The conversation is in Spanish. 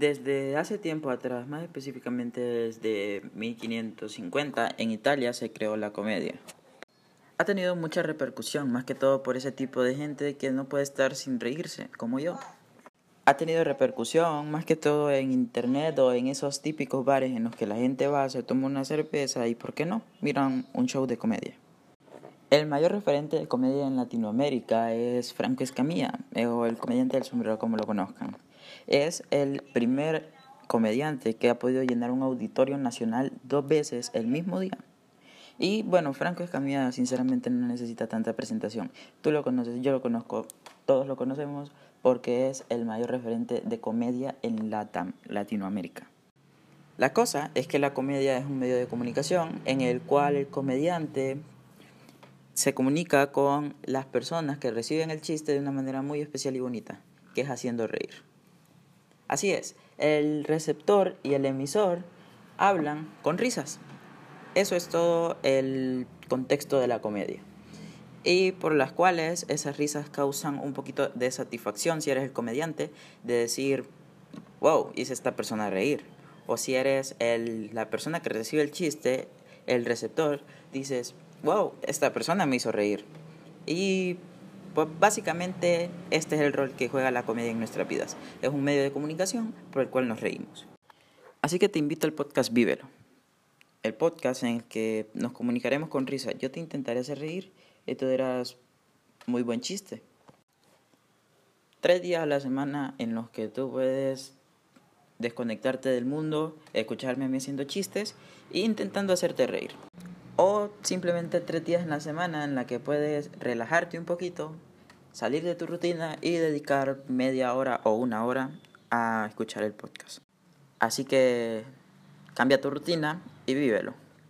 Desde hace tiempo atrás, más específicamente desde 1550, en Italia se creó la comedia. Ha tenido mucha repercusión, más que todo por ese tipo de gente que no puede estar sin reírse, como yo. Ha tenido repercusión más que todo en internet o en esos típicos bares en los que la gente va, se toma una cerveza y, ¿por qué no?, miran un show de comedia. El mayor referente de comedia en Latinoamérica es Franco Escamilla, eh, o el comediante del sombrero como lo conozcan. Es el primer comediante que ha podido llenar un auditorio nacional dos veces el mismo día. Y bueno, Franco Escamilla sinceramente no necesita tanta presentación. Tú lo conoces, yo lo conozco, todos lo conocemos porque es el mayor referente de comedia en Latam, Latinoamérica. La cosa es que la comedia es un medio de comunicación en el cual el comediante se comunica con las personas que reciben el chiste de una manera muy especial y bonita, que es haciendo reír. Así es, el receptor y el emisor hablan con risas. Eso es todo el contexto de la comedia. Y por las cuales esas risas causan un poquito de satisfacción si eres el comediante, de decir, wow, hice esta persona reír. O si eres el, la persona que recibe el chiste, el receptor, dices, wow, esta persona me hizo reír. Y pues básicamente este es el rol que juega la comedia en nuestras vidas. Es un medio de comunicación por el cual nos reímos. Así que te invito al podcast Vívelo. El podcast en el que nos comunicaremos con risa. Yo te intentaré hacer reír y tú dirás, muy buen chiste. Tres días a la semana en los que tú puedes desconectarte del mundo, escucharme a mí haciendo chistes e intentando hacerte reír. O simplemente tres días en la semana en la que puedes relajarte un poquito, salir de tu rutina y dedicar media hora o una hora a escuchar el podcast. Así que cambia tu rutina y vívelo.